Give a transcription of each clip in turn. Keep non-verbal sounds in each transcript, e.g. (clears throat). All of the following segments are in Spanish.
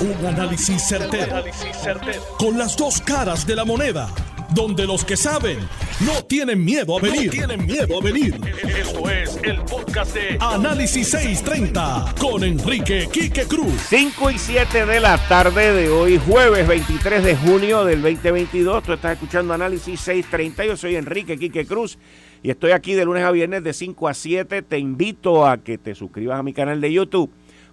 Un análisis certero, Con las dos caras de la moneda. Donde los que saben no tienen miedo a venir. tienen miedo a venir. Esto es el podcast de Análisis 630 con Enrique Quique Cruz. 5 y 7 de la tarde de hoy, jueves 23 de junio del 2022. Tú estás escuchando Análisis 630. Yo soy Enrique Quique Cruz y estoy aquí de lunes a viernes de 5 a 7. Te invito a que te suscribas a mi canal de YouTube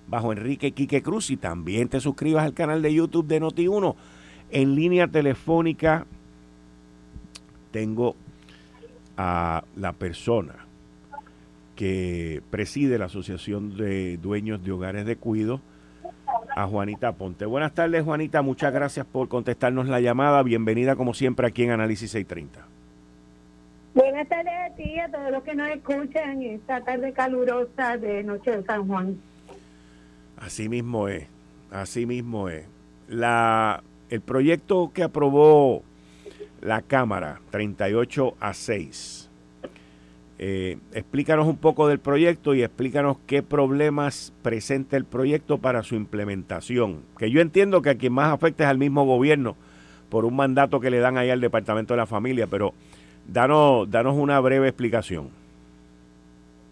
bajo Enrique Quique Cruz y también te suscribas al canal de YouTube de Noti1 en línea telefónica. Tengo a la persona que preside la Asociación de Dueños de Hogares de Cuido, a Juanita Ponte. Buenas tardes, Juanita. Muchas gracias por contestarnos la llamada. Bienvenida, como siempre, aquí en Análisis 630. Buenas tardes a ti y a todos los que nos escuchan esta tarde calurosa de Noche de San Juan. Así mismo es, así mismo es. La, el proyecto que aprobó la Cámara, 38 a 6, eh, explícanos un poco del proyecto y explícanos qué problemas presenta el proyecto para su implementación. Que yo entiendo que a quien más afecta es al mismo gobierno por un mandato que le dan ahí al Departamento de la Familia, pero danos, danos una breve explicación.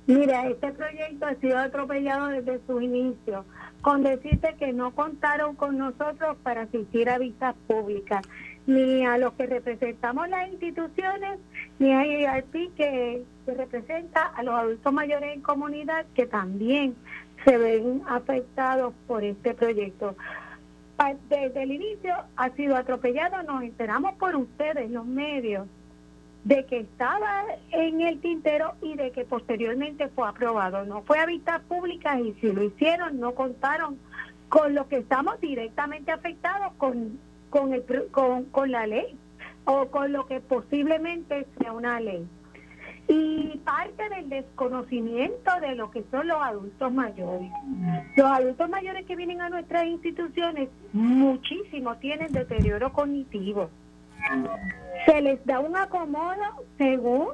Mira, este proyecto ha sido atropellado desde su inicio, con decirte que no contaron con nosotros para asistir a vistas públicas, ni a los que representamos las instituciones, ni a IARP que, que representa a los adultos mayores en comunidad que también se ven afectados por este proyecto. Desde el inicio ha sido atropellado, nos enteramos por ustedes, los medios, de que estaba en el tintero y de que posteriormente fue aprobado. No fue a vistas públicas y si lo hicieron no contaron con lo que estamos directamente afectados con, con, el, con, con la ley o con lo que posiblemente sea una ley. Y parte del desconocimiento de lo que son los adultos mayores. Los adultos mayores que vienen a nuestras instituciones, muchísimos tienen deterioro cognitivo se les da un acomodo según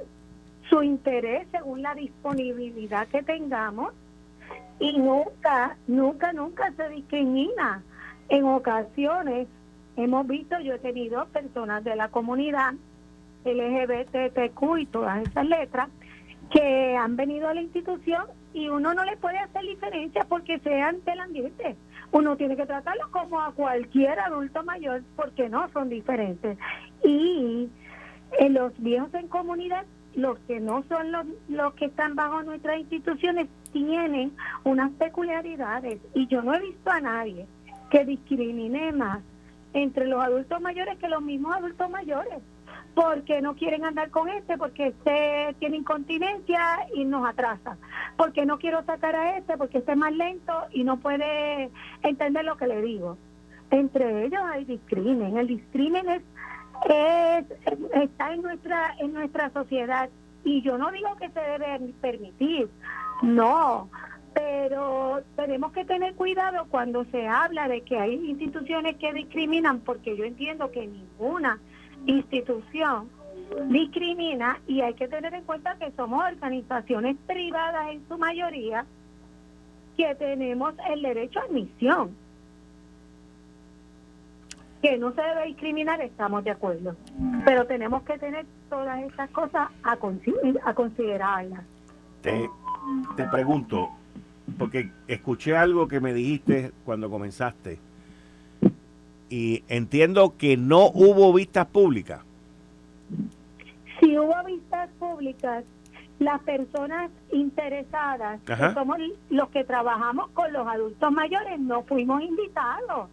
su interés, según la disponibilidad que tengamos y nunca, nunca, nunca se discrimina. En ocasiones hemos visto, yo he tenido personas de la comunidad LGBTQ y todas esas letras que han venido a la institución y uno no le puede hacer diferencia porque sean del ambiente. Uno tiene que tratarlo como a cualquier adulto mayor porque no son diferentes. Y en los viejos en comunidad, los que no son los, los que están bajo nuestras instituciones, tienen unas peculiaridades. Y yo no he visto a nadie que discrimine más entre los adultos mayores que los mismos adultos mayores porque no quieren andar con este, porque este tiene incontinencia y nos atrasa, porque no quiero sacar a este, porque este es más lento y no puede entender lo que le digo. Entre ellos hay discrimen, el discrimen es, está en nuestra en nuestra sociedad. Y yo no digo que se debe permitir, no, pero tenemos que tener cuidado cuando se habla de que hay instituciones que discriminan, porque yo entiendo que ninguna institución discrimina y hay que tener en cuenta que somos organizaciones privadas en su mayoría que tenemos el derecho a admisión. Que no se debe discriminar, estamos de acuerdo. Pero tenemos que tener todas estas cosas a, a considerarlas. Te, te pregunto, porque escuché algo que me dijiste cuando comenzaste y entiendo que no hubo vistas públicas. Si hubo vistas públicas, las personas interesadas, que somos los que trabajamos con los adultos mayores, no fuimos invitados.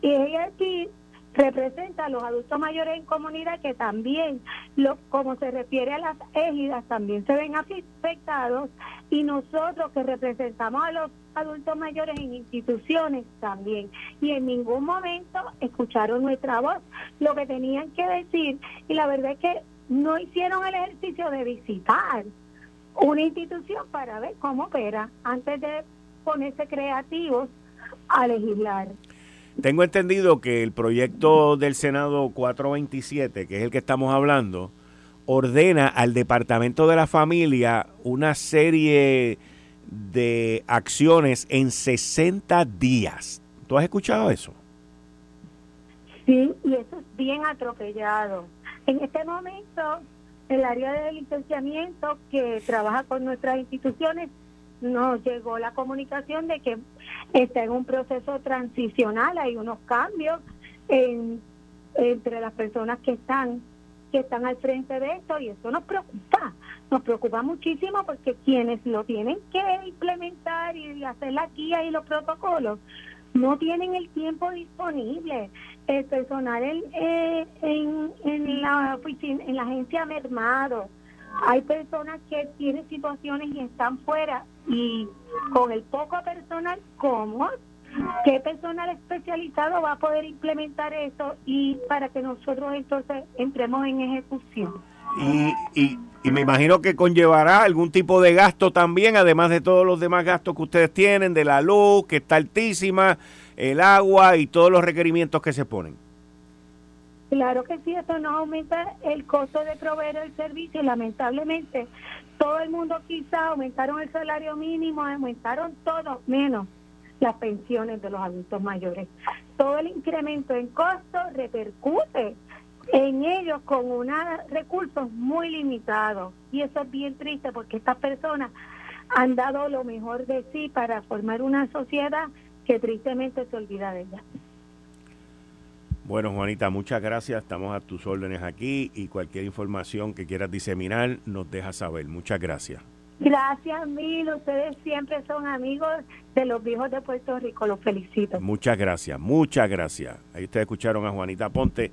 Y ella aquí representa a los adultos mayores en comunidad que también, lo, como se refiere a las égidas, también se ven afectados y nosotros que representamos a los adultos mayores en instituciones también. Y en ningún momento escucharon nuestra voz, lo que tenían que decir. Y la verdad es que no hicieron el ejercicio de visitar una institución para ver cómo opera antes de ponerse creativos a legislar. Tengo entendido que el proyecto del Senado 427, que es el que estamos hablando, ordena al Departamento de la Familia una serie de acciones en 60 días ¿Tú has escuchado eso? Sí, y eso es bien atropellado. En este momento, el área de licenciamiento que trabaja con nuestras instituciones nos llegó la comunicación de que está en un proceso transicional, hay unos cambios entre las personas que están que están al frente de esto y eso nos preocupa, nos preocupa muchísimo porque quienes lo tienen que implementar y hacer la guía y los protocolos no tienen el tiempo disponible. El personal en, eh, en, en la oficina, en la agencia mermado. Hay personas que tienen situaciones y están fuera y con el poco personal, ¿cómo ¿Qué personal especializado va a poder implementar eso y para que nosotros entonces entremos en ejecución? Y, y, y, me imagino que conllevará algún tipo de gasto también, además de todos los demás gastos que ustedes tienen, de la luz, que está altísima, el agua y todos los requerimientos que se ponen. Claro que sí, eso no aumenta el costo de proveer el servicio. Lamentablemente, todo el mundo quizá aumentaron el salario mínimo, aumentaron todo, menos las pensiones de los adultos mayores. Todo el incremento en costo repercute en ellos con unos recursos muy limitados. Y eso es bien triste porque estas personas han dado lo mejor de sí para formar una sociedad que tristemente se olvida de ellas. Bueno, Juanita, muchas gracias. Estamos a tus órdenes aquí y cualquier información que quieras diseminar nos deja saber. Muchas gracias. Gracias, Mil. Ustedes siempre son amigos de los viejos de Puerto Rico. Los felicito. Muchas gracias, muchas gracias. Ahí ustedes escucharon a Juanita Ponte,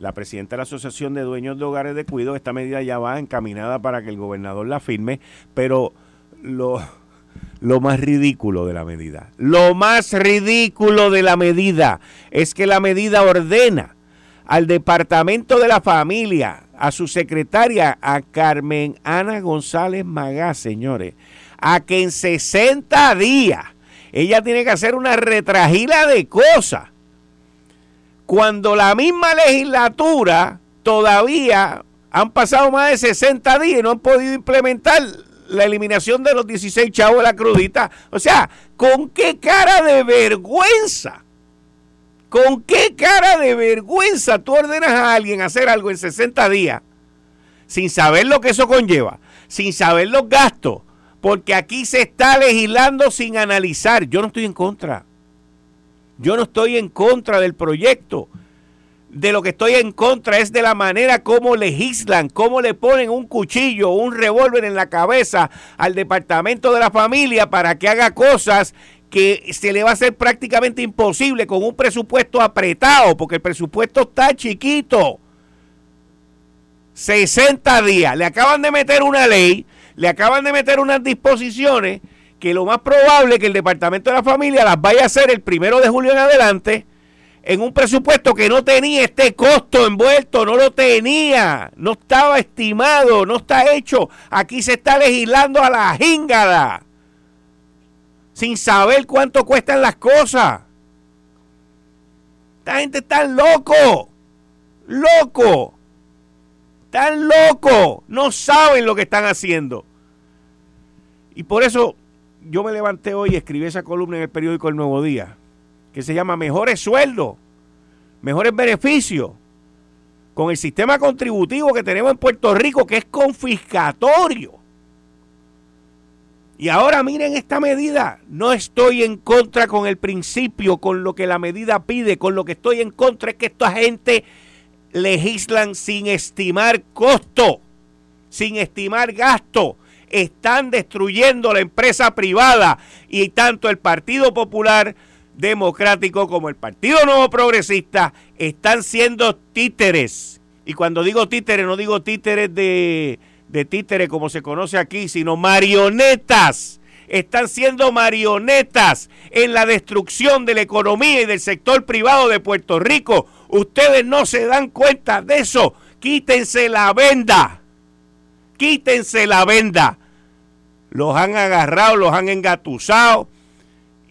la presidenta de la Asociación de Dueños de Hogares de Cuido. Esta medida ya va encaminada para que el gobernador la firme, pero lo, lo más ridículo de la medida, lo más ridículo de la medida es que la medida ordena al Departamento de la Familia, a su secretaria, a Carmen Ana González Magá, señores, a que en 60 días ella tiene que hacer una retragila de cosas. Cuando la misma legislatura todavía han pasado más de 60 días y no han podido implementar la eliminación de los 16 chavos de la crudita. O sea, ¿con qué cara de vergüenza? ¿Con qué cara de vergüenza tú ordenas a alguien hacer algo en 60 días sin saber lo que eso conlleva, sin saber los gastos? Porque aquí se está legislando sin analizar. Yo no estoy en contra. Yo no estoy en contra del proyecto. De lo que estoy en contra es de la manera como legislan, cómo le ponen un cuchillo, un revólver en la cabeza al departamento de la familia para que haga cosas que se le va a hacer prácticamente imposible con un presupuesto apretado, porque el presupuesto está chiquito. 60 días. Le acaban de meter una ley, le acaban de meter unas disposiciones que lo más probable es que el Departamento de la Familia las vaya a hacer el primero de julio en adelante en un presupuesto que no tenía este costo envuelto, no lo tenía, no estaba estimado, no está hecho. Aquí se está legislando a la jingada sin saber cuánto cuestan las cosas. Esta gente está loco, loco, están loco, no saben lo que están haciendo. Y por eso yo me levanté hoy y escribí esa columna en el periódico El Nuevo Día, que se llama Mejores sueldos, mejores beneficios, con el sistema contributivo que tenemos en Puerto Rico, que es confiscatorio. Y ahora miren esta medida. No estoy en contra con el principio, con lo que la medida pide, con lo que estoy en contra es que esta gente legislan sin estimar costo, sin estimar gasto. Están destruyendo la empresa privada y tanto el Partido Popular Democrático como el Partido Nuevo Progresista están siendo títeres. Y cuando digo títeres, no digo títeres de de títere como se conoce aquí, sino marionetas. Están siendo marionetas en la destrucción de la economía y del sector privado de Puerto Rico. Ustedes no se dan cuenta de eso. Quítense la venda. Quítense la venda. Los han agarrado, los han engatusado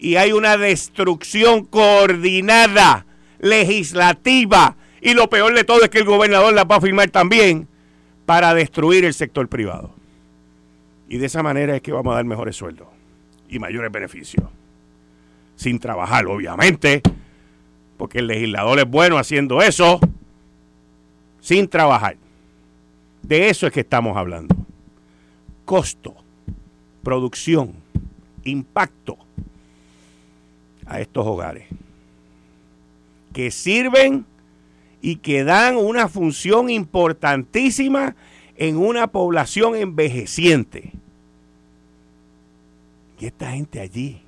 y hay una destrucción coordinada, legislativa. Y lo peor de todo es que el gobernador la va a firmar también para destruir el sector privado. Y de esa manera es que vamos a dar mejores sueldos y mayores beneficios. sin trabajar, obviamente, porque el legislador es bueno haciendo eso, sin trabajar. De eso es que estamos hablando. Costo, producción, impacto a estos hogares que sirven y que dan una función importantísima en una población envejeciente. Y esta gente allí,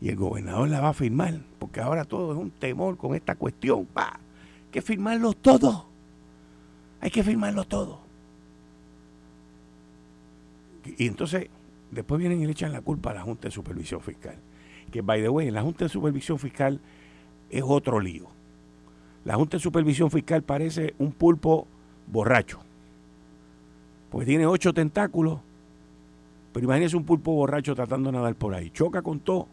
y el gobernador la va a firmar, porque ahora todo es un temor con esta cuestión. Va, hay que firmarlo todo. Hay que firmarlo todo. Y entonces, después vienen y le echan la culpa a la Junta de Supervisión Fiscal. Que, by the way, la Junta de Supervisión Fiscal es otro lío. La Junta de Supervisión Fiscal parece un pulpo borracho. Pues tiene ocho tentáculos. Pero imagínese un pulpo borracho tratando de nadar por ahí. Choca con todo.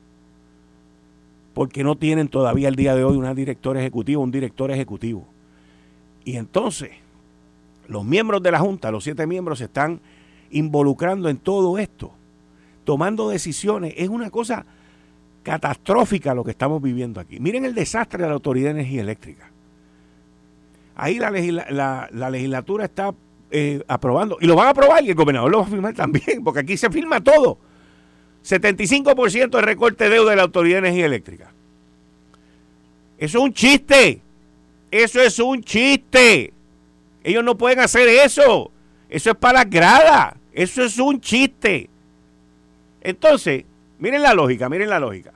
Porque no tienen todavía el día de hoy una directora ejecutiva, un director ejecutivo. Y entonces, los miembros de la Junta, los siete miembros, se están involucrando en todo esto, tomando decisiones. Es una cosa catastrófica lo que estamos viviendo aquí. Miren el desastre de la Autoridad de Energía Eléctrica. Ahí la, legislatura está eh, aprobando, y lo van a aprobar y el gobernador lo va a firmar también, porque aquí se firma todo. 75% de recorte de deuda de la Autoridad de Energía Eléctrica. Eso es un chiste. Eso es un chiste. Ellos no pueden hacer eso. Eso es para la grada. Eso es un chiste. Entonces, miren la lógica, miren la lógica.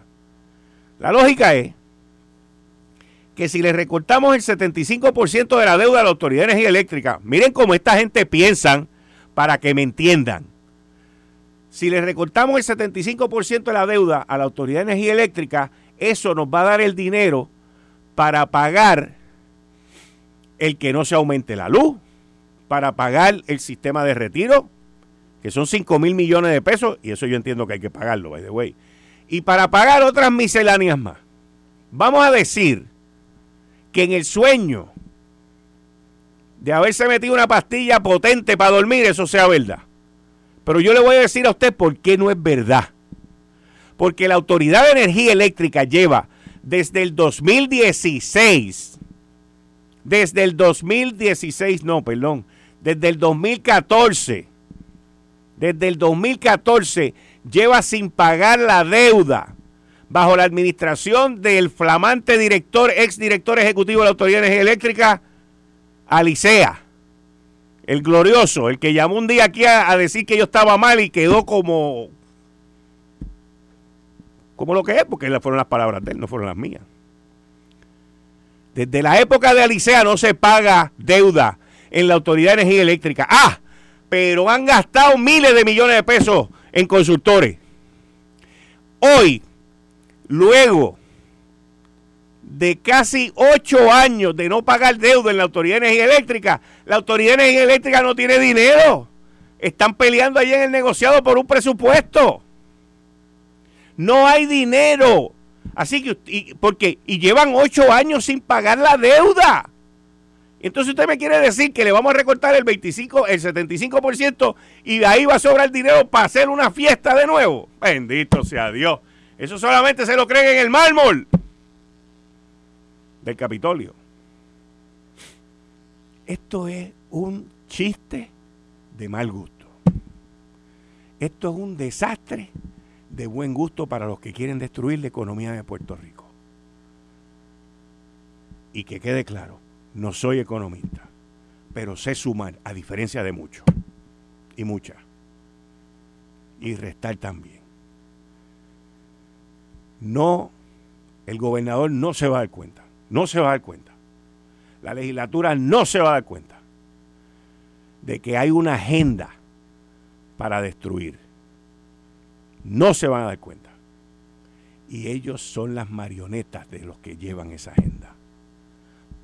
La lógica es que si le recortamos el 75% de la deuda a la Autoridad de Energía Eléctrica, miren cómo esta gente piensan para que me entiendan. Si le recortamos el 75% de la deuda a la Autoridad de Energía Eléctrica, eso nos va a dar el dinero para pagar el que no se aumente la luz, para pagar el sistema de retiro, que son 5 mil millones de pesos, y eso yo entiendo que hay que pagarlo, by the way, y para pagar otras misceláneas más. Vamos a decir que en el sueño de haberse metido una pastilla potente para dormir, eso sea verdad. Pero yo le voy a decir a usted por qué no es verdad. Porque la Autoridad de Energía Eléctrica lleva desde el 2016, desde el 2016, no, perdón, desde el 2014, desde el 2014 lleva sin pagar la deuda bajo la administración del flamante director, ex director ejecutivo de la Autoridad de Energía Eléctrica, Alicea, el glorioso, el que llamó un día aquí a, decir que yo estaba mal y quedó como, como lo que es, porque fueron las palabras de él, no fueron las mías. Desde la época de Alicea no se paga deuda en la Autoridad de Energía Eléctrica. Ah, pero han gastado miles de millones de pesos en consultores. Hoy, Luego de casi ocho años de no pagar deuda en la Autoridad de Energía Eléctrica, la Autoridad de Energía Eléctrica no tiene dinero. Están peleando allí en el negociado por un presupuesto. No hay dinero. Así que, y, porque, y llevan ocho años sin pagar la deuda. Entonces usted me quiere decir que le vamos a recortar el 25, el 75% y de ahí va a sobrar dinero para hacer una fiesta de nuevo. Bendito sea Dios. Eso solamente se lo creen en el mármol del Capitolio. Esto es un chiste de mal gusto. Esto es un desastre de buen gusto para los que quieren destruir la economía de Puerto Rico. Y que quede claro, no soy economista, pero sé sumar, a diferencia de muchos y muchas, y restar también no, el gobernador no se va a dar cuenta, no se va a dar cuenta. La legislatura no se va a dar cuenta de que hay una agenda para destruir. No se van a dar cuenta. Y ellos son las marionetas de los que llevan esa agenda.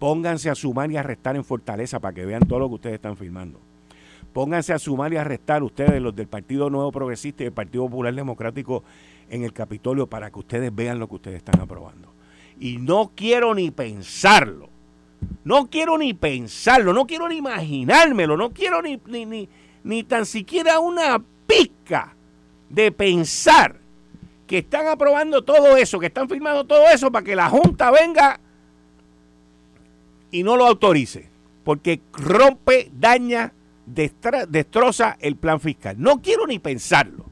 Pónganse a sumar y a restar en Fortaleza para que vean todo lo que ustedes están filmando. Pónganse a sumar y a restar ustedes, los del Partido Nuevo Progresista y el Partido Popular Democrático en el Capitolio para que ustedes vean lo que ustedes están aprobando. Y no quiero ni pensarlo. No quiero ni pensarlo, no quiero ni imaginármelo, no quiero ni, ni, ni, tan siquiera una pizca de pensar que están aprobando todo eso, que están firmando todo eso para que la Junta venga y no lo autorice, porque rompe, daña, destroza el plan fiscal. No quiero ni pensarlo,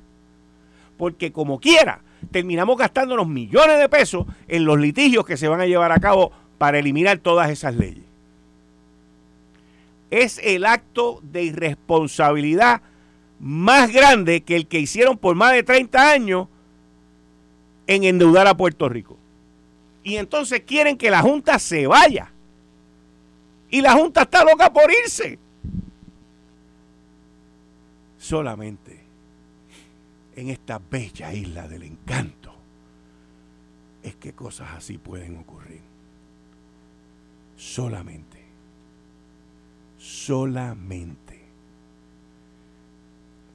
porque como quiera, terminamos gastándonos millones de pesos en los litigios que se van a llevar a cabo para eliminar todas esas leyes. Es el acto de irresponsabilidad más grande que el que hicieron por más de 30 años en endeudar a Puerto Rico. Y entonces quieren que la Junta se vaya. Y la Junta está loca por irse. Solamente en esta bella isla del encanto es que cosas así pueden ocurrir. Solamente. Solamente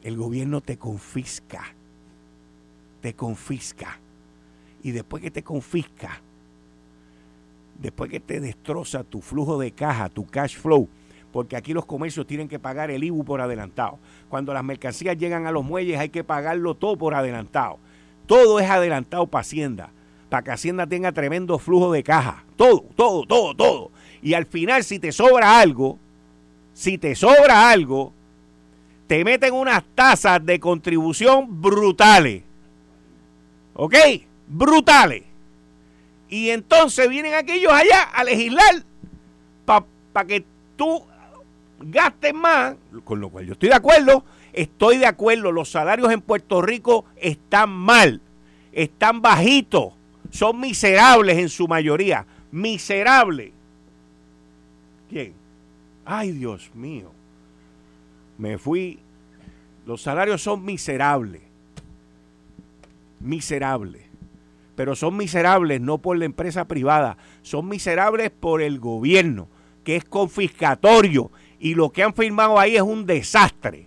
el gobierno te confisca, te confisca. Y después que te confisca, después que te destroza tu flujo de caja, tu cash flow, porque aquí los comercios tienen que pagar el IBU por adelantado. Cuando las mercancías llegan a los muelles hay que pagarlo todo por adelantado. Todo es adelantado para Hacienda, para que Hacienda tenga tremendo flujo de caja. Todo, todo, todo, todo. Y al final, si te sobra algo, si te sobra algo, te meten unas tasas de contribución brutales. ¿Ok? Brutales. Y entonces vienen aquellos allá a legislar para que tú gastes más, con lo cual yo estoy de acuerdo, estoy de acuerdo, los salarios en Puerto Rico están mal, están bajitos, son miserables en su mayoría, miserables. ¿Quién? Ay, Dios mío. Me fui, los salarios son miserables, miserables, pero son miserables no por la empresa privada, son miserables por el gobierno, que es confiscatorio, y lo que han firmado ahí es un desastre,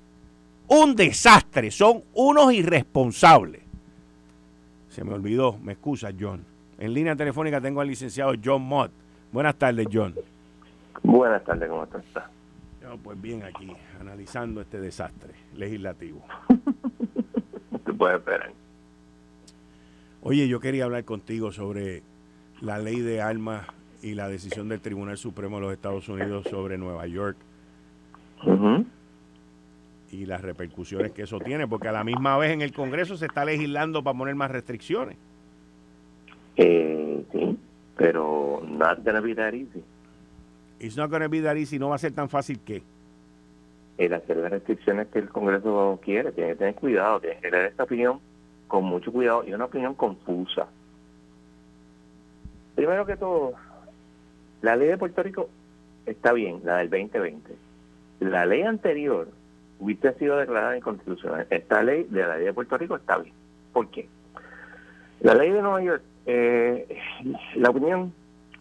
un desastre, son unos irresponsables. Se me olvidó, me excusa John. En línea telefónica tengo al licenciado John Mott. Buenas tardes, John. Buenas tardes, ¿cómo estás? pues bien aquí, analizando este desastre legislativo. (laughs) Te puedes esperar. Oye, yo quería hablar contigo sobre la ley de armas y la decisión del Tribunal Supremo de los Estados Unidos sobre Nueva York. Y las repercusiones que eso tiene, porque a la misma vez en el Congreso se está legislando para poner más restricciones. Eh, sí, pero not gonna be that easy. It's not going to be that easy. No va a ser tan fácil que. El hacer las restricciones que el Congreso quiere, tiene que tener cuidado, tiene que tener esta opinión con mucho cuidado y una opinión confusa. Primero que todo, la ley de Puerto Rico está bien, la del 2020. La ley anterior hubiese sido declarada inconstitucional. Esta ley de la ley de Puerto Rico está bien. ¿Por qué? La ley de Nueva York, eh, la opinión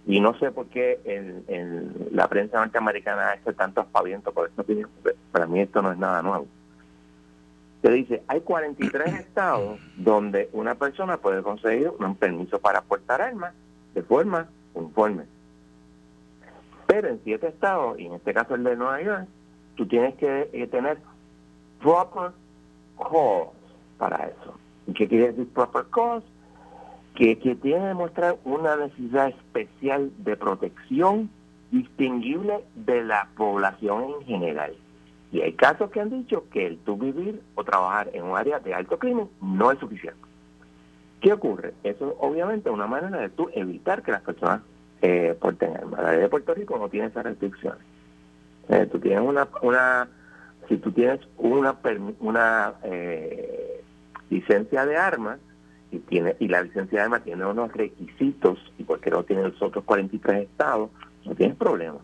y no sé por qué en, la prensa norteamericana ha hecho tanto aspaviento por esta opinión. Para mí esto no es nada nuevo. Dice, hay 43 (clears throat) estados donde una persona puede conseguir un permiso para portar armas de forma uniforme. Pero en siete estados, y en este caso el de Nueva York, tú tienes que eh, tener proper cause para eso. ¿Y qué quiere decir proper cause? que, que tiene que demostrar una necesidad especial de protección distinguible de la población en general. Y hay casos que han dicho que el tú vivir o trabajar en un área de alto crimen no es suficiente. ¿Qué ocurre? Eso obviamente es una manera de tú evitar que las personas eh, porten armas. La ley de Puerto Rico no tiene esas restricciones. Eh, tú tienes una, una, si tú tienes una, una eh, licencia de armas, y tiene y la licencia de armas tiene unos requisitos y porque no tiene los otros 43 estados, no tienes problema.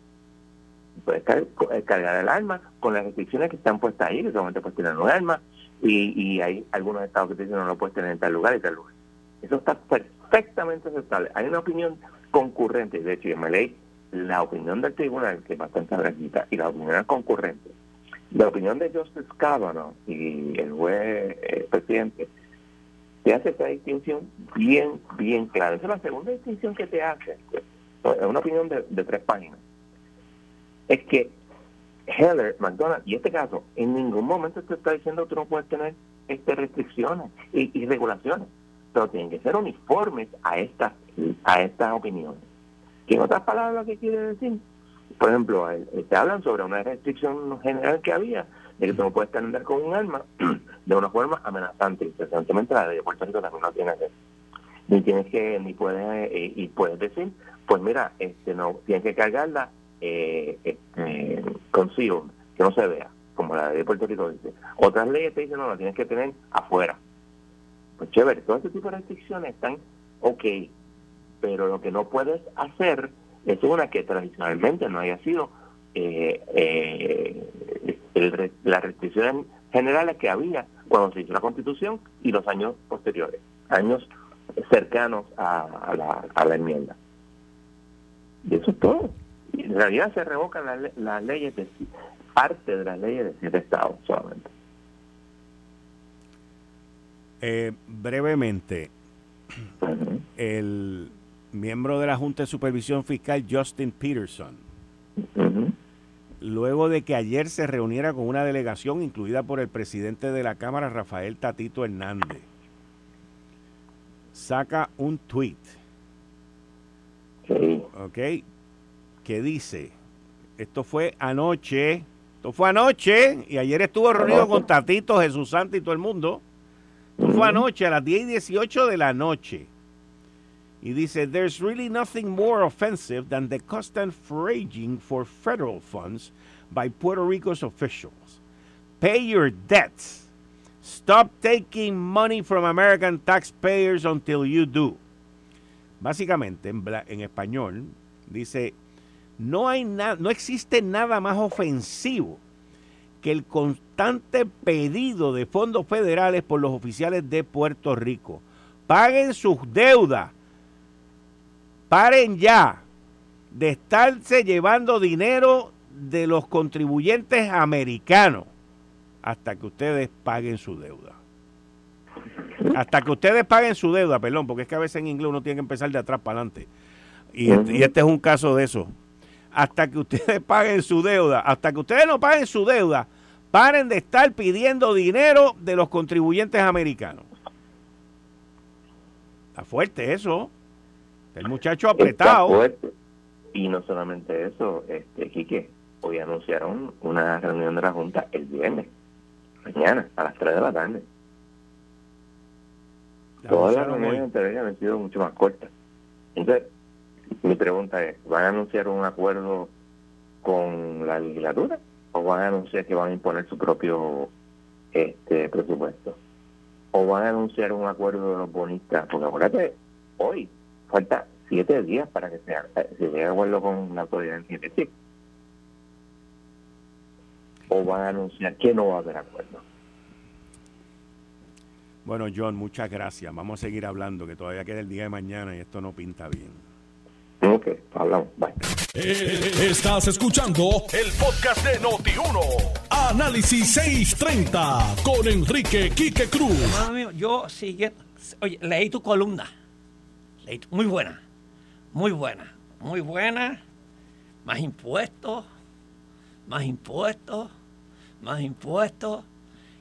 Puedes eh, cargar el arma con las restricciones que están puestas ahí, que solamente puedes tener un arma y, hay algunos estados que te dicen no lo puedes tener en tal lugar y tal lugar. Eso está perfectamente aceptable. Hay una opinión concurrente, de hecho yo me leí la opinión del tribunal, que es bastante agresiva, y la opinión concurrente. La opinión de Justice Kavanaugh y el juez eh, presidente te hace esta distinción bien, bien clara. Esa es la segunda distinción que te hace, es una opinión de, tres páginas. Es que Heller, McDonald, y este caso, en ningún momento te está diciendo que tú no puedes tener este restricciones y, regulaciones. pero tienen que ser uniformes a estas a estas opiniones. ¿Qué en otras palabras qué quiere decir? Por ejemplo, te hablan sobre una restricción general que había de que tú no puedes andar con un arma (clears throat) de una forma amenazante. Interesantemente, la de Puerto Rico también no tiene que ni tienes que ni puedes eh, y puedes decir pues mira este no tienes que cargarla eh, este, consigo que no se vea como la ley de Puerto Rico dice otras leyes te dicen no la tienes que tener afuera pues chévere todo este tipo de restricciones están ok pero lo que no puedes hacer es una que tradicionalmente no haya sido eh, eh, las restricciones generales que había cuando se hizo la Constitución y los años posteriores, años cercanos a, la, a la, enmienda. Y eso es todo. Y en realidad se revocan las, leyes de parte de las leyes de siete estados solamente. Eh, brevemente, el miembro de la Junta de Supervisión Fiscal, Justin Peterson, luego de que ayer se reuniera con una delegación incluida por el presidente de la Cámara, Rafael Tatito Hernández, saca un tweet, ¿ok? Que dice, esto fue anoche, esto fue anoche, y ayer estuvo reunido con Tatito, Jesús Santo y todo el mundo. Esto fue anoche, a las 10 y 18 de la noche. Y dice, there's really nothing more offensive than the constant foraging for federal funds by Puerto Rico's officials. Pay your debts. Stop taking money from American taxpayers until you do. Básicamente, en, en español, dice, no, hay no existe nada más ofensivo que el constante pedido de fondos federales por los oficiales de Puerto Rico. Paguen sus deudas Paren ya de estarse llevando dinero de los contribuyentes americanos hasta que ustedes paguen su deuda. Hasta que ustedes paguen su deuda, perdón, porque es que a veces en inglés uno tiene que empezar de atrás para adelante. Y este, y este es un caso de eso. Hasta que ustedes (laughs) paguen su deuda, hasta que ustedes no paguen su deuda, paren de estar pidiendo dinero de los contribuyentes americanos. Está fuerte eso. El muchacho apretado. Y no solamente eso, este Quique, hoy anunciaron una reunión de la Junta el viernes, mañana, a las 3 de la tarde. Todas las reuniones anteriores han sido mucho más cortas. Entonces, mi pregunta es, ¿van a anunciar un acuerdo con la legislatura o van a anunciar que van a imponer su propio este presupuesto? ¿O van a anunciar un acuerdo de los bonistas? Porque acuérdate, hoy falta siete días para que se, se llegue a acuerdo con la autoridad energética. O van a anunciar que no va a haber acuerdo. Bueno, John, muchas gracias. Vamos a seguir hablando, que todavía queda el día de mañana y esto no pinta bien. Ok, hablamos. Bye. Eh, estás escuchando el podcast de Noti1. Análisis 630 con Enrique Quique Cruz. yo sigue, oye, leí tu columna muy buena, muy buena, muy buena. Más impuestos, más impuestos, más impuestos.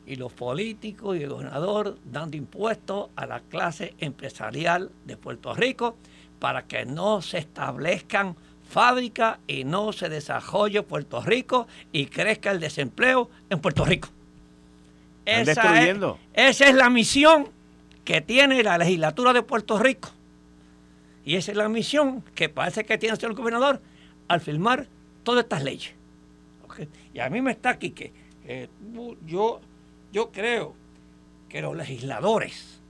Y los políticos y el gobernador dando impuestos a la clase empresarial de Puerto Rico para que no se establezcan fábricas y no se desarrolle Puerto Rico y crezca el desempleo en Puerto Rico. Esa esa es la misión que tiene la legislatura de Puerto Rico. Y esa es la misión que parece que tiene el señor gobernador al firmar todas estas leyes. Y a mí me está aquí que yo, yo creo que los legisladores,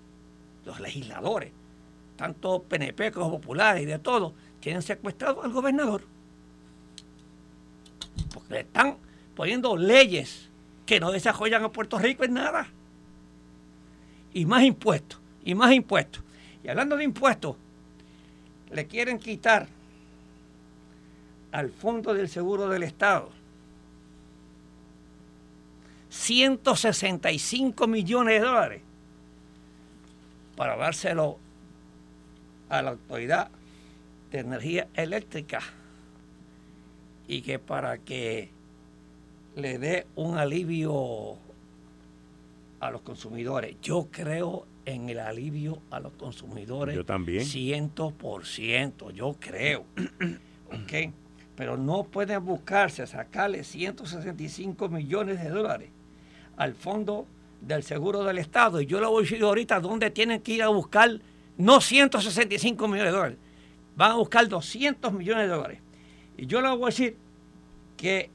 los legisladores, tanto PNP como populares y de todo, tienen secuestrado al gobernador. Porque le están poniendo leyes que no desarrollan a Puerto Rico en nada. Y más impuestos, y más impuestos. Y hablando de impuestos, le quieren quitar al Fondo del Seguro del Estado 165 millones de dólares para dárselo a la Autoridad de Energía Eléctrica y que para que le dé un alivio a los consumidores. Yo creo en el alivio a los consumidores. Yo también. Ciento por ciento, yo creo. (clears throat) ¿Ok? Pero no pueden buscarse sacarle 165 millones de dólares al fondo del seguro del Estado. Y yo le voy a decir ahorita dónde tienen que ir a buscar, no 165 millones de dólares, van a buscar 200 millones de dólares. Y yo le voy a decir que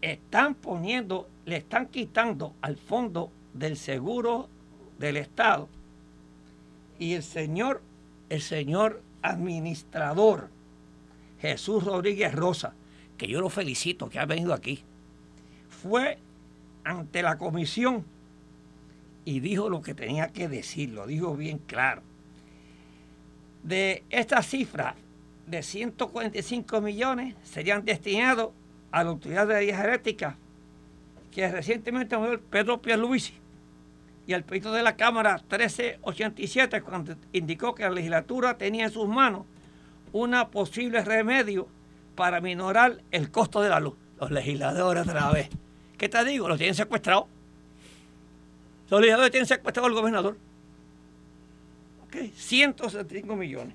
están poniendo, le están quitando al fondo del seguro del Estado y el señor, el señor administrador Jesús Rodríguez Rosa, que yo lo felicito que ha venido aquí, fue ante la comisión y dijo lo que tenía que decir, lo dijo bien claro. De esta cifra de 145 millones serían destinados a la Autoridad de Energía Eléctrica, que recientemente murió Pedro Pierluisi, y el pedido de la Cámara 1387, cuando indicó que la legislatura tenía en sus manos una posible remedio para minorar el costo de la luz. Los legisladores otra vez. ¿Qué te digo? Los tienen secuestrados. Los legisladores tienen secuestrado al gobernador. ¿Ok? 175 millones.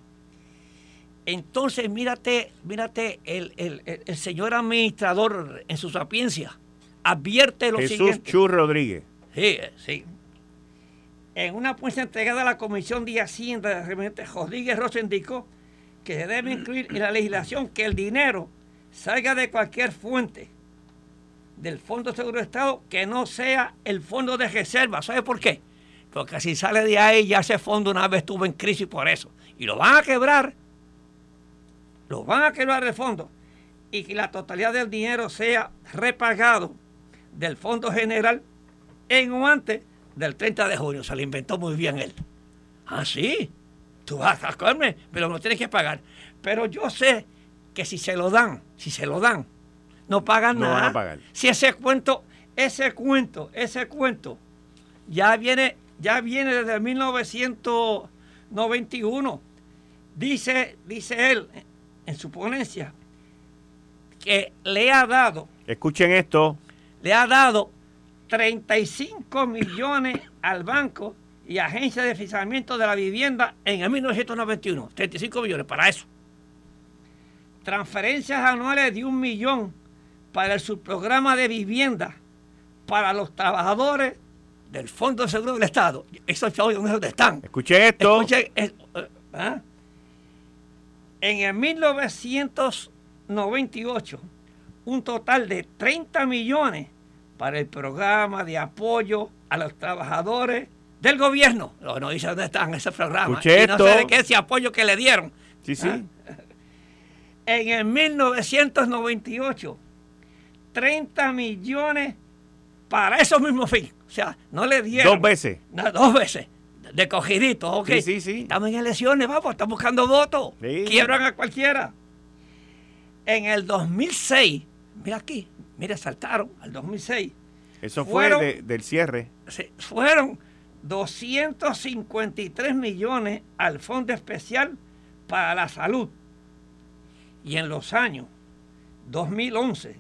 Entonces, mírate, mírate, el, el, señor administrador en su sapiencia advierte lo Jesús siguiente. Jesús Rodríguez. Sí, sí. En una puesta entregada a la Comisión de Hacienda de Rodríguez Rosa indicó que se debe incluir en la legislación que el dinero salga de cualquier fuente del Fondo de Seguro de Estado que no sea el fondo de reserva. ¿Sabe por qué? Porque si sale de ahí ya ese fondo una vez estuvo en crisis por eso. Y lo van a quebrar lo van a quebrar el fondo y que la totalidad del dinero sea repagado del Fondo General en o antes del 30 de junio. Se lo inventó muy bien él. Ah, sí, tú vas a comerme, pero no tienes que pagar. Pero yo sé que si se lo dan, si se lo dan, no pagan no nada. Van a pagar. Si ese cuento, ese cuento, ese cuento ya viene, ya viene desde 1991. Dice, dice él en su ponencia que le ha dado. Escuchen esto. Le ha dado 35 millones al banco y agencia de financiamiento de la vivienda en el 1991. 35 millones para eso. Transferencias anuales de un millón para el subprograma de vivienda para los trabajadores del Fondo de Seguro del Estado. Esos chavos, ¿dónde están? Escuchen esto. Escuchen, eh, ¿ah? En el 1998, un total de 30 millones para el programa de apoyo a los trabajadores del gobierno. No, no dice dónde están esos programas. y no sé de qué ese apoyo que le dieron. Sí, sí. ¿Ah? En el 1998, 30 millones para esos mismos fines. O sea, no le dieron. Dos veces. No, dos veces de cogidito, ok. Sí, sí, sí. Estamos en elecciones, vamos, estamos buscando votos. Quiebran a cualquiera. En el 2006, mira aquí, mira, saltaron al 2006. Eso fue del cierre. fueron 253 millones al Fondo Especial para la Salud. Y en los años 2011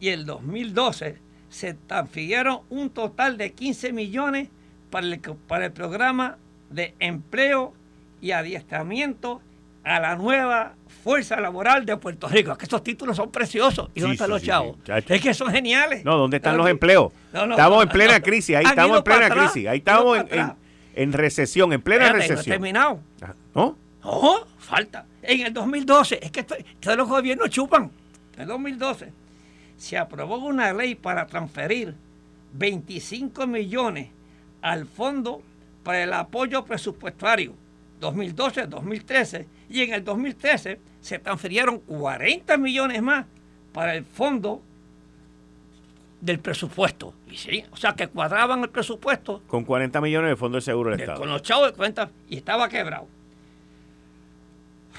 y el 2012 se transfirieron un total de 15 millones para el, para el programa de empleo y adiestramiento a la nueva fuerza laboral de Puerto Rico. Que estos títulos son preciosos. ¿Y dónde están los chavos? es que son geniales. No, ¿dónde están los empleos? estamos en plena crisis. Ahí estamos en plena crisis. Ahí estamos en, recesión, en plena recesión. No terminado. Ah, ¿No? No, falta. En el 2012, es que todos los gobiernos chupan. En el 2012 se aprobó una ley para transferir 25 millones al Fondo para el Apoyo Presupuestario 2012-2013 y en el 2013 se transfirieron 40 millones más para el Fondo del presupuesto. Y sí, o sea que cuadraban el presupuesto. Con 40 millones de Fondo de Seguro del Estado. Con los chavos de cuenta y estaba quebrado.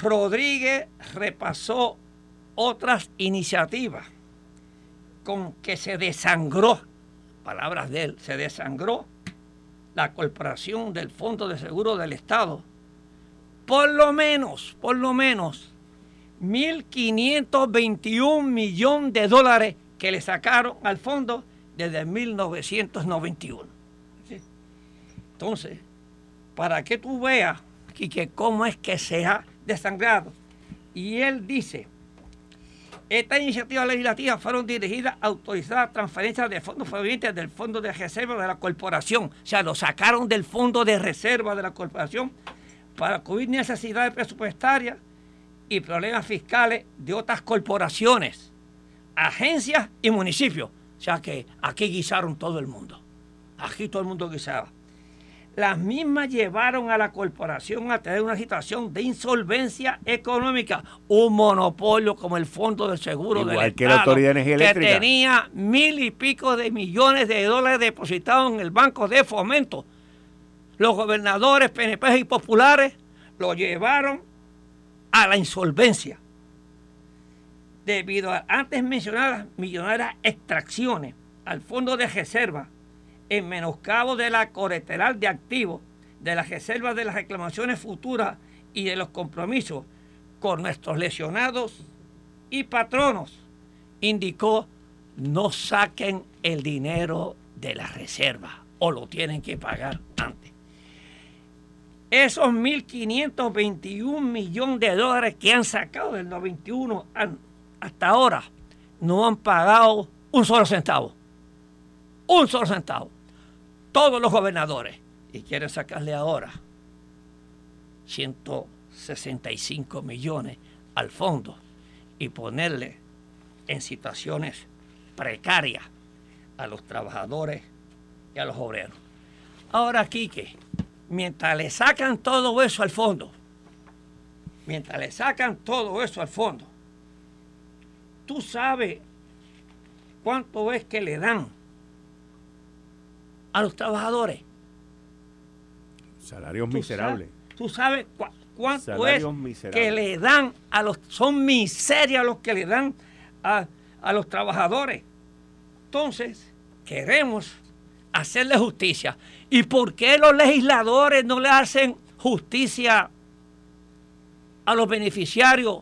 Rodríguez repasó otras iniciativas con que se desangró, palabras de él, se desangró la corporación del Fondo de Seguro del Estado, por lo menos, por lo menos, 1.521 millones de dólares que le sacaron al fondo desde 1991. Entonces, para que tú veas que cómo es que se ha desangrado. Y él dice, estas iniciativas legislativas fueron dirigidas a autorizar transferencias de fondos provenientes del Fondo de Reserva de la Corporación. O sea, lo sacaron del Fondo de Reserva de la Corporación para cubrir necesidades presupuestarias y problemas fiscales de otras corporaciones, agencias y municipios. O sea que aquí guisaron todo el mundo. Aquí todo el mundo guisaba las mismas llevaron a la corporación a tener una situación de insolvencia económica, un monopolio como el Fondo del Seguro Igual del que la Autoridad de Energía que tenía mil y pico de millones de dólares depositados en el Banco de Fomento. Los gobernadores PNP y populares lo llevaron a la insolvencia debido a antes mencionadas millonarias extracciones al Fondo de Reserva en menoscabo de la colateral de activos, de las reservas de las reclamaciones futuras y de los compromisos con nuestros lesionados y patronos, indicó no saquen el dinero de la reserva o lo tienen que pagar antes. Esos 1.521 millones de dólares que han sacado del 91 hasta ahora no han pagado un solo centavo. Un solo centavo todos los gobernadores y quieren sacarle ahora 165 millones al fondo y ponerle en situaciones precarias a los trabajadores y a los obreros. Ahora, Quique, mientras le sacan todo eso al fondo, mientras le sacan todo eso al fondo, tú sabes cuánto es que le dan a los trabajadores. Salarios miserables. ¿Tú sabes cuánto es que le dan a los... Son miserias los que le dan a, a los trabajadores. Entonces, queremos hacerle justicia. ¿Y por qué los legisladores no le hacen justicia a los beneficiarios,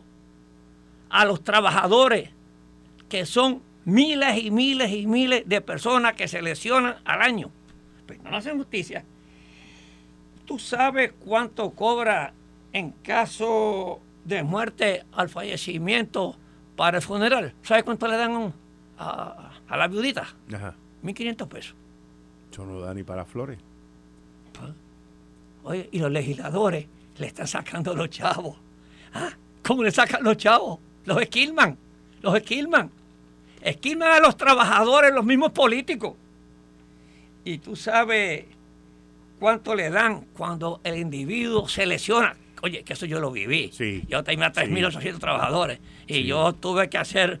a los trabajadores, que son miles y miles y miles de personas que se lesionan al año? Pues no hacen justicia. ¿Tú sabes cuánto cobra en caso de muerte al fallecimiento para el funeral? ¿Sabes cuánto le dan a, la viudita? Ajá. 1.500 pesos. Eso no da ni para flores. Pues, oye, y los legisladores le están sacando los chavos. ¿Ah? ¿Cómo le sacan los chavos? Los esquilman. Los esquilman. Esquilman a los trabajadores, los mismos políticos. Y tú sabes cuánto le dan cuando el individuo se lesiona. Oye, que eso yo lo viví. Yo tenía 3.800 trabajadores y yo tuve que hacer...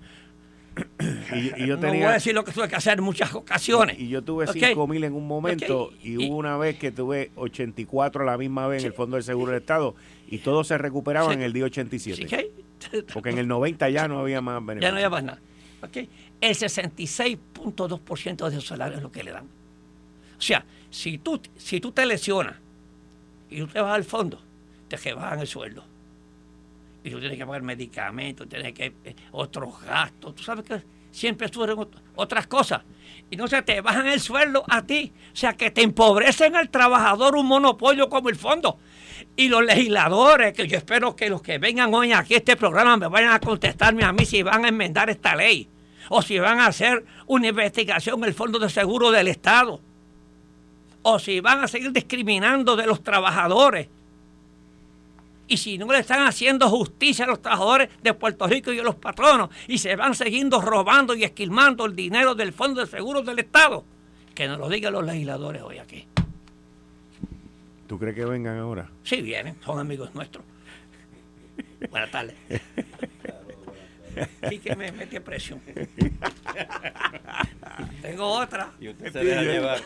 Y, yo tenía, no voy a decir lo que tuve que hacer en muchas ocasiones. Y, yo tuve 5.000 en un momento y, hubo una vez que tuve 84 a la misma vez en el Fondo del Seguro del Estado y todo se recuperaba en el día 87. Porque en el 90 ya no había más beneficios. Ya no había más nada. El 66.2% de su salario es lo que le dan. O sea, si tú, si tú te lesionas y tú te vas al fondo, te rebajan el sueldo. Y tú tienes que pagar medicamentos, tienes que eh, otros gastos. Tú sabes que siempre suelen otras cosas. Y no se te bajan el sueldo a ti. O sea, que te empobrecen al trabajador un monopolio como el fondo. Y los legisladores, que yo espero que los que vengan hoy aquí a este programa me vayan a contestarme a mí si van a enmendar esta ley. O si van a hacer una investigación en el Fondo de Seguro del Estado o si van a seguir discriminando de los trabajadores. Y si no le están haciendo justicia a los trabajadores de Puerto Rico y a los patronos, y se van siguiendo robando y esquilmando el dinero del Fondo de Seguros del Estado, que nos lo digan los legisladores hoy aquí. ¿Tú crees que vengan ahora? Sí, vienen, son amigos nuestros. Buenas tardes. (laughs) Y que me mete presión. (laughs) Tengo otra. Y usted se deja llevar.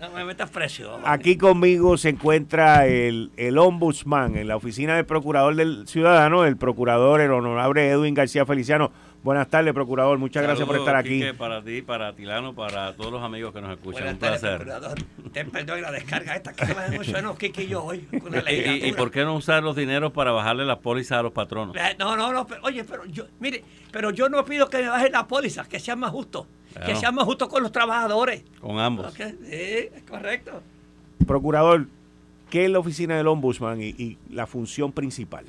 No me metas presión. Aquí conmigo se encuentra el, el ombudsman en la oficina del procurador del ciudadano, el procurador, el honorable Edwin García Feliciano. Buenas tardes, procurador. Muchas gracias por estar aquí. para ti, para Tilano, para todos los amigos que nos escuchan. Un placer. Procurador. Ten perdón la descarga esta que me emocionó Kiki y yo hoy. (laughs) ¿Y, ¿Y, por qué no usar los dineros para bajarle las pólizas a los patronos? Eh, no, no, no. oye, pero yo, mire, pero yo no pido que me bajen las pólizas, que sean más justos. Que Que sean más justos con los trabajadores. Con ambos. Sí, es correcto. Procurador, ¿Qué es la oficina del ombudsman y, la función principal?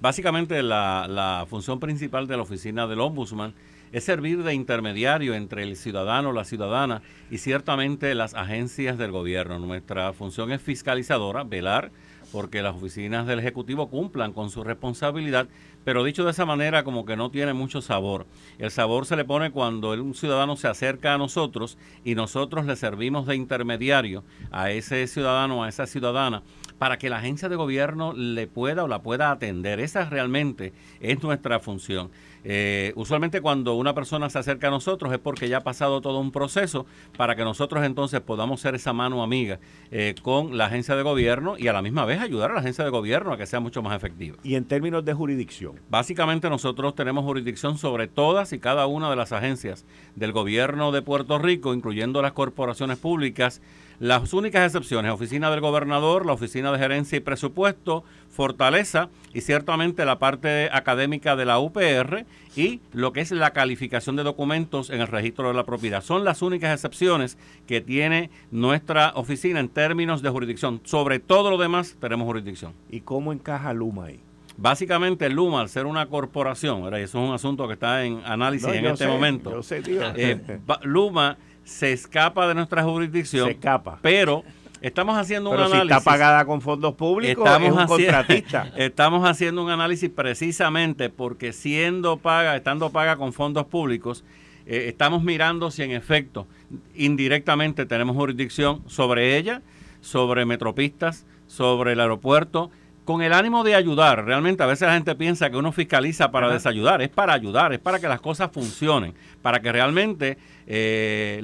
Básicamente la, la función principal de la oficina del ombudsman es servir de intermediario entre el ciudadano, la ciudadana y ciertamente las agencias del gobierno. Nuestra función es fiscalizadora, velar porque las oficinas del Ejecutivo cumplan con su responsabilidad, pero dicho de esa manera como que no tiene mucho sabor. El sabor se le pone cuando un ciudadano se acerca a nosotros y nosotros le servimos de intermediario a ese ciudadano, a esa ciudadana, para que la agencia de gobierno le pueda o la pueda atender. Esa realmente es nuestra función. Eh, usualmente cuando una persona se acerca a nosotros es porque ya ha pasado todo un proceso para que nosotros entonces podamos ser esa mano amiga eh, con la agencia de gobierno y a la misma vez ayudar a la agencia de gobierno a que sea mucho más efectiva. Y en términos de jurisdicción. Básicamente nosotros tenemos jurisdicción sobre todas y cada una de las agencias del gobierno de Puerto Rico, incluyendo las corporaciones públicas las únicas excepciones, oficina del gobernador, la oficina de gerencia y presupuesto, Fortaleza y ciertamente la parte académica de la UPR y lo que es la calificación de documentos en el registro de la propiedad. Son las únicas excepciones que tiene nuestra oficina en términos de jurisdicción. Sobre todo lo demás tenemos jurisdicción. ¿Y cómo encaja Luma ahí? Básicamente Luma, al ser una corporación, y eso es un asunto que está en análisis en este momento. Yo sé, tío. Eh, Luma se escapa de nuestra jurisdicción. Se escapa. Pero estamos haciendo un análisis. Si está pagada con fondos públicos, estamos es un contratista. (laughs) Estamos haciendo un análisis precisamente porque siendo paga, estando paga con fondos públicos, eh, estamos mirando si en efecto indirectamente tenemos jurisdicción sobre ella, sobre metropistas, sobre el aeropuerto con el ánimo de ayudar. Realmente a veces la gente piensa que uno fiscaliza para desayudar, es para ayudar, es para que las cosas funcionen, para que realmente eh,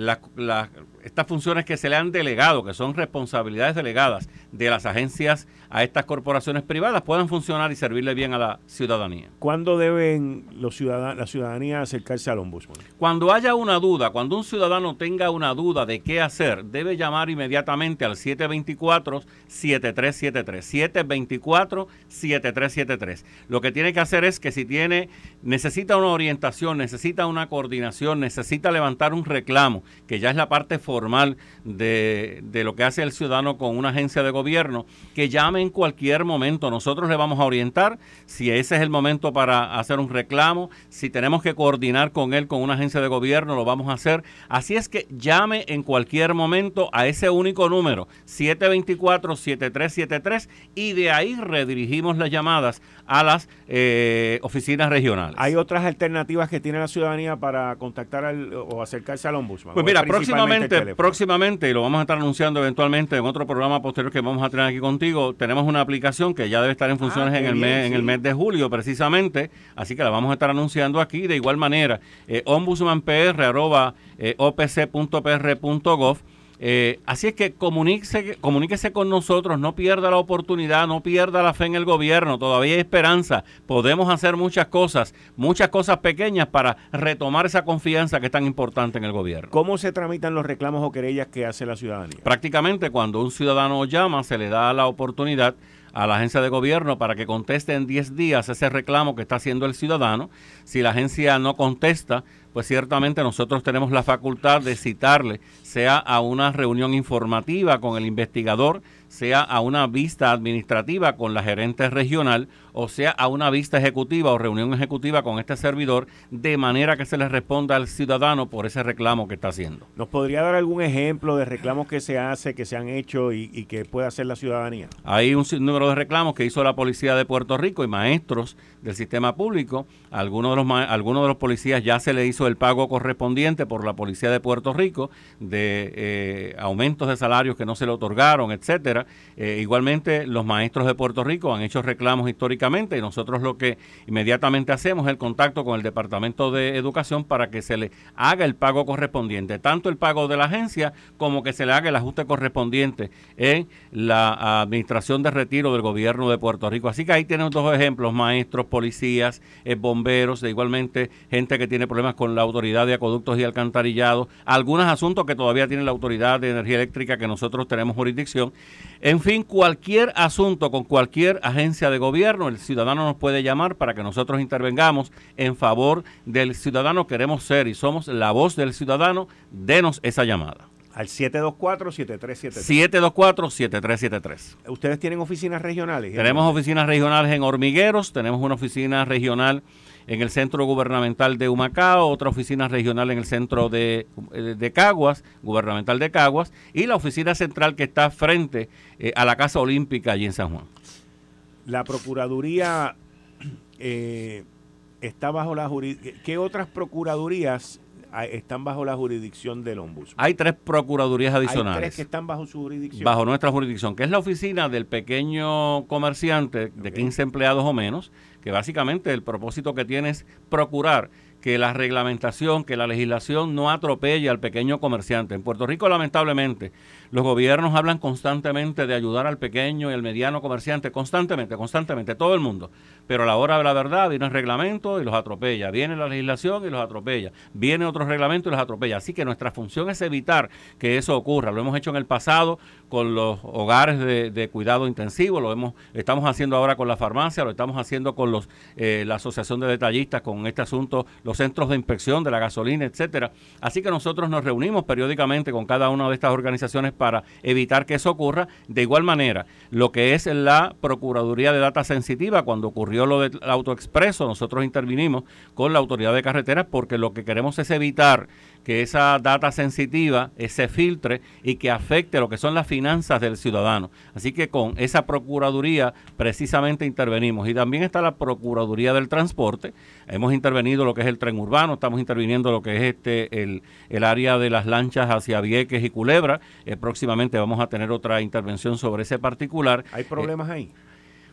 estas funciones que se le han delegado, que son responsabilidades delegadas de las agencias a estas corporaciones privadas, puedan funcionar y servirle bien a la ciudadanía. ¿Cuándo deben los la ciudadanía acercarse al ombudsman? Cuando haya una duda, cuando un ciudadano tenga una duda de qué hacer, debe llamar inmediatamente al 724-7373. 724-7373. Lo que tiene que hacer es que si tiene, necesita una orientación, necesita una coordinación, necesita levantar un reclamo, que ya es la parte formal de, de lo que hace el ciudadano con una agencia de gobierno, que llame en cualquier momento. Nosotros le vamos a orientar si ese es el momento para hacer un reclamo, si tenemos que coordinar con él con una agencia de gobierno, lo vamos a hacer. Así es que llame en cualquier momento a ese único número, 724-7373, y de ahí redirigimos las llamadas a las eh, oficinas regionales. ¿Hay otras alternativas que tiene la ciudadanía para contactar o acercarse al ombudsman? Pues mira, próximamente, próximamente, y lo vamos a estar anunciando eventualmente en otro programa posterior que vamos a tener aquí contigo, tenemos una aplicación que ya debe estar en funciones ah, en, el mes, en el mes de julio precisamente, así que la vamos a estar anunciando aquí de igual manera, eh, ombudsmanpr.opc.pr.gov eh, así es que comuníquese, comuníquese con nosotros, no pierda la oportunidad, no pierda la fe en el gobierno, todavía hay esperanza, podemos hacer muchas cosas, muchas cosas pequeñas para retomar esa confianza que es tan importante en el gobierno. ¿Cómo se tramitan los reclamos o querellas que hace la ciudadanía? Prácticamente cuando un ciudadano llama se le da la oportunidad a la agencia de gobierno para que conteste en 10 días ese reclamo que está haciendo el ciudadano. Si la agencia no contesta, pues ciertamente nosotros tenemos la facultad de citarle, sea a una reunión informativa con el investigador, sea a una vista administrativa con la gerente regional o sea a una vista ejecutiva o reunión ejecutiva con este servidor, de manera que se le responda al ciudadano por ese reclamo que está haciendo. ¿Nos podría dar algún ejemplo de reclamos que se hace, que se han hecho y, que puede hacer la ciudadanía? Hay un número de reclamos que hizo la Policía de Puerto Rico y maestros del sistema público. Algunos de los, algunos de los policías ya se le hizo el pago correspondiente por la Policía de Puerto Rico de eh, aumentos de salarios que no se le otorgaron, etcétera. Eh, igualmente, los maestros de Puerto Rico han hecho reclamos históricamente y nosotros lo que inmediatamente hacemos es el contacto con el Departamento de Educación para que se le haga el pago correspondiente, tanto el pago de la agencia como que se le haga el ajuste correspondiente en la administración de retiro del gobierno de Puerto Rico. Así que ahí tenemos dos ejemplos, maestros, policías, eh, bomberos, e igualmente gente que tiene problemas con la autoridad de acueductos y alcantarillados, algunos asuntos que todavía tiene la autoridad de energía eléctrica que nosotros tenemos jurisdicción. En fin, cualquier asunto con cualquier agencia de gobierno, el ciudadano nos puede llamar para que nosotros intervengamos en favor del ciudadano. Queremos ser y somos la voz del ciudadano. Denos esa llamada. Al 724-7373. 724-7373. ¿Ustedes tienen oficinas regionales? Tenemos oficinas regionales en Hormigueros, tenemos una oficina regional en el centro gubernamental de Humacao, otra oficina regional en el centro de, de Caguas, gubernamental de Caguas, y la oficina central que está frente eh, a la Casa Olímpica allí en San Juan. La Procuraduría eh, está bajo la jurisdicción. ¿Qué otras procuradurías están bajo la jurisdicción del ombudsman. Hay tres procuradurías adicionales. Hay tres que están bajo su jurisdicción. Bajo nuestra jurisdicción, que es la oficina del pequeño comerciante de 15 empleados o menos, que básicamente el propósito que tiene es procurar que la reglamentación, que la legislación no atropelle al pequeño comerciante. En Puerto Rico, lamentablemente, los gobiernos hablan constantemente de ayudar al pequeño y al mediano comerciante, constantemente, constantemente, todo el mundo. Pero a la hora de la verdad viene el reglamento y los atropella, viene la legislación y los atropella, viene otro reglamento y los atropella. Así que nuestra función es evitar que eso ocurra. Lo hemos hecho en el pasado con los hogares de, cuidado intensivo, lo hemos, estamos haciendo ahora con la farmacia, lo estamos haciendo con los, eh, la Asociación de Detallistas, con este asunto, los centros de inspección de la gasolina, etcétera. Así que nosotros nos reunimos periódicamente con cada una de estas organizaciones para evitar que eso ocurra. De igual manera, lo que es la Procuraduría de Data Sensitiva, cuando ocurrió lo del autoexpreso, nosotros intervinimos con la Autoridad de Carreteras porque lo que queremos es evitar que esa data sensitiva eh, se filtre y que afecte lo que son las finanzas del ciudadano. Así que con esa Procuraduría precisamente intervenimos. Y también está la Procuraduría del Transporte. Hemos intervenido lo que es el tren urbano, estamos interviniendo lo que es este el, el área de las lanchas hacia Vieques y Culebra. Eh, próximamente vamos a tener otra intervención sobre ese particular. ¿Hay problemas ahí?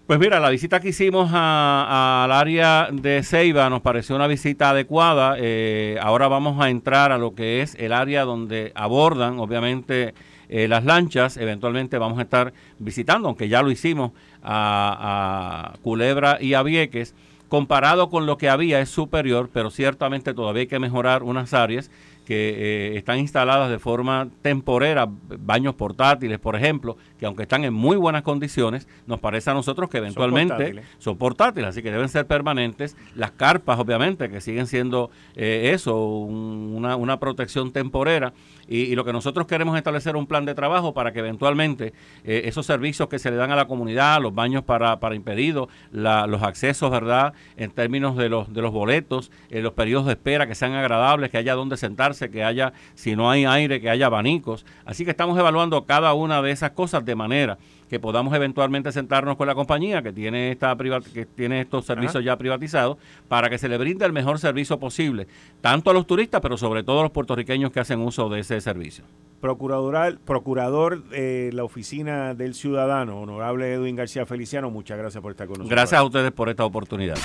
Pues mira, la visita que hicimos al área de Ceiba nos pareció una visita adecuada. Eh, ahora vamos a entrar a lo que es el área donde abordan, obviamente, eh, las lanchas. Eventualmente vamos a estar visitando, aunque ya lo hicimos, a, a Culebra y a Vieques. Comparado con lo que había es superior, pero ciertamente todavía hay que mejorar unas áreas que eh, están instaladas de forma temporera, baños portátiles, por ejemplo, que aunque están en muy buenas condiciones, nos parece a nosotros que eventualmente son portátiles, así que deben ser permanentes. Las carpas, obviamente, que siguen siendo eh, eso, una, una, protección temporera. Y, lo que nosotros queremos es establecer un plan de trabajo para que eventualmente eh, esos servicios que se le dan a la comunidad, los baños para, para impedidos, los accesos, ¿verdad?, en términos de los, de los boletos, los periodos de espera que sean agradables, que haya donde sentarse que haya, si no hay aire, que haya abanicos. Así que estamos evaluando cada una de esas cosas de manera que podamos eventualmente sentarnos con la compañía que tiene esta que tiene estos servicios ya privatizados para que se le brinde el mejor servicio posible, tanto a los turistas, pero sobre todo a los puertorriqueños que hacen uso de ese servicio. Procurador, procurador de la Oficina del Ciudadano, honorable Edwin García Feliciano, muchas gracias por estar con nosotros. Gracias a ustedes por esta oportunidad.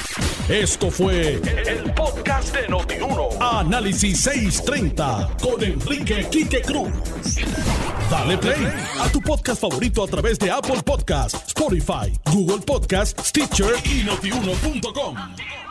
Esto fue el podcast de Notiuno. Análisis 630 con Enrique Quique Cruz. Dale play a tu podcast favorito a través Apple Podcasts, Spotify, Google Podcasts, Stitcher y notiuno.com.